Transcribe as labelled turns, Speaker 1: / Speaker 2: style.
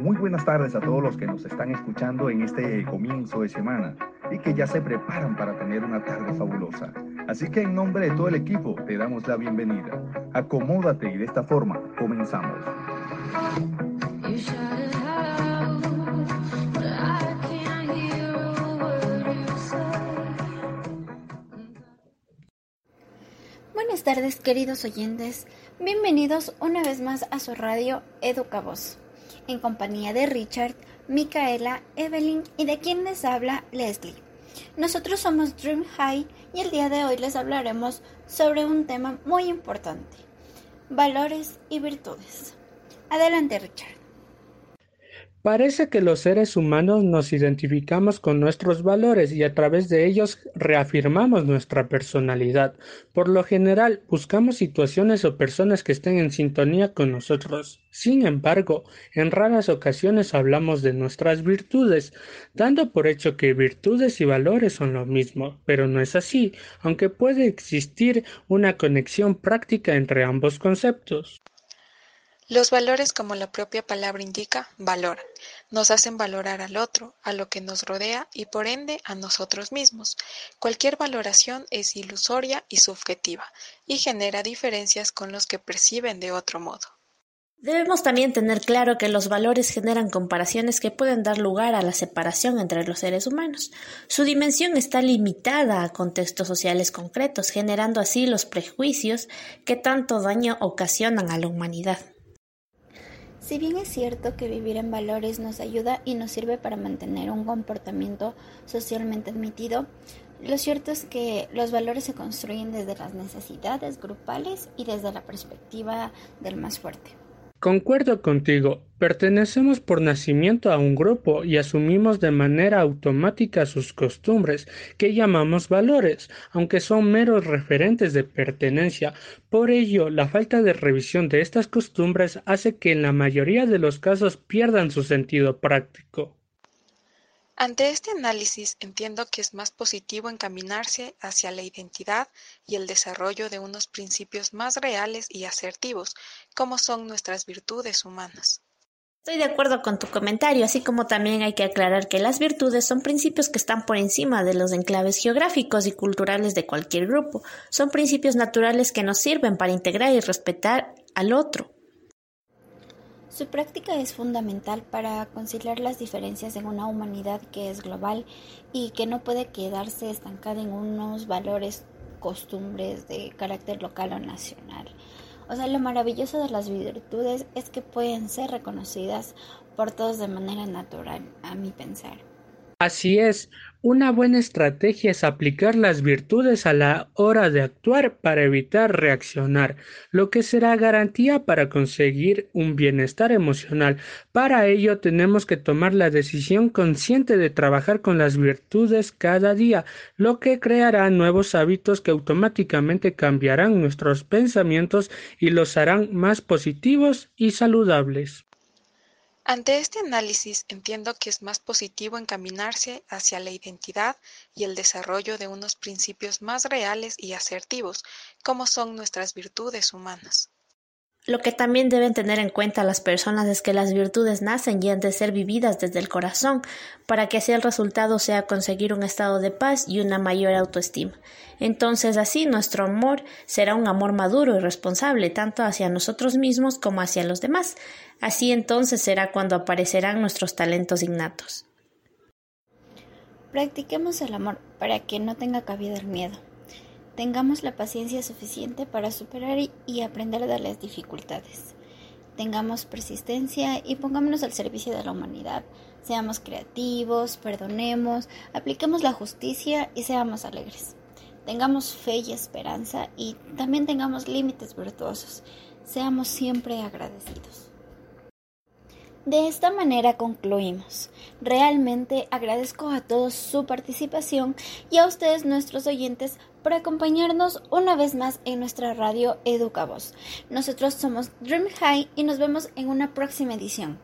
Speaker 1: buenas tardes a todos los que nos están escuchando en este comienzo de semana y que ya se preparan para tener una tarde fabulosa. Así que en nombre de todo el equipo te damos la bienvenida. Acomódate y de esta forma comenzamos.
Speaker 2: Buenas tardes queridos oyentes, bienvenidos una vez más a su radio Educavoz, en compañía de Richard, Micaela, Evelyn y de quien les habla Leslie. Nosotros somos Dream High y el día de hoy les hablaremos sobre un tema muy importante, valores y virtudes. Adelante Richard.
Speaker 3: Parece que los seres humanos nos identificamos con nuestros valores y a través de ellos reafirmamos nuestra personalidad. Por lo general, buscamos situaciones o personas que estén en sintonía con nosotros. Sin embargo, en raras ocasiones hablamos de nuestras virtudes, dando por hecho que virtudes y valores son lo mismo, pero no es así, aunque puede existir una conexión práctica entre ambos conceptos.
Speaker 4: Los valores, como la propia palabra indica, valoran, nos hacen valorar al otro, a lo que nos rodea y por ende a nosotros mismos. Cualquier valoración es ilusoria y subjetiva y genera diferencias con los que perciben de otro modo.
Speaker 5: Debemos también tener claro que los valores generan comparaciones que pueden dar lugar a la separación entre los seres humanos. Su dimensión está limitada a contextos sociales concretos, generando así los prejuicios que tanto daño ocasionan a la humanidad.
Speaker 2: Si bien es cierto que vivir en valores nos ayuda y nos sirve para mantener un comportamiento socialmente admitido, lo cierto es que los valores se construyen desde las necesidades grupales y desde la perspectiva del más fuerte.
Speaker 3: Concuerdo contigo, pertenecemos por nacimiento a un grupo y asumimos de manera automática sus costumbres, que llamamos valores, aunque son meros referentes de pertenencia. Por ello, la falta de revisión de estas costumbres hace que en la mayoría de los casos pierdan su sentido práctico.
Speaker 4: Ante este análisis entiendo que es más positivo encaminarse hacia la identidad y el desarrollo de unos principios más reales y asertivos, como son nuestras virtudes humanas.
Speaker 5: Estoy de acuerdo con tu comentario, así como también hay que aclarar que las virtudes son principios que están por encima de los enclaves geográficos y culturales de cualquier grupo. Son principios naturales que nos sirven para integrar y respetar al otro.
Speaker 2: Su práctica es fundamental para conciliar las diferencias en una humanidad que es global y que no puede quedarse estancada en unos valores, costumbres de carácter local o nacional. O sea, lo maravilloso de las virtudes es que pueden ser reconocidas por todos de manera natural, a mi pensar.
Speaker 3: Así es, una buena estrategia es aplicar las virtudes a la hora de actuar para evitar reaccionar, lo que será garantía para conseguir un bienestar emocional. Para ello tenemos que tomar la decisión consciente de trabajar con las virtudes cada día, lo que creará nuevos hábitos que automáticamente cambiarán nuestros pensamientos y los harán más positivos y saludables.
Speaker 4: Ante este análisis entiendo que es más positivo encaminarse hacia la identidad y el desarrollo de unos principios más reales y asertivos, como son nuestras virtudes humanas.
Speaker 5: Lo que también deben tener en cuenta las personas es que las virtudes nacen y han de ser vividas desde el corazón, para que así el resultado sea conseguir un estado de paz y una mayor autoestima. Entonces así nuestro amor será un amor maduro y responsable, tanto hacia nosotros mismos como hacia los demás. Así entonces será cuando aparecerán nuestros talentos innatos.
Speaker 2: Practiquemos el amor para que no tenga cabida el miedo. Tengamos la paciencia suficiente para superar y aprender de las dificultades. Tengamos persistencia y pongámonos al servicio de la humanidad. Seamos creativos, perdonemos, apliquemos la justicia y seamos alegres. Tengamos fe y esperanza y también tengamos límites virtuosos. Seamos siempre agradecidos. De esta manera concluimos. Realmente agradezco a todos su participación y a ustedes nuestros oyentes por acompañarnos una vez más en nuestra radio Educavoz. Nosotros somos Dream High y nos vemos en una próxima edición.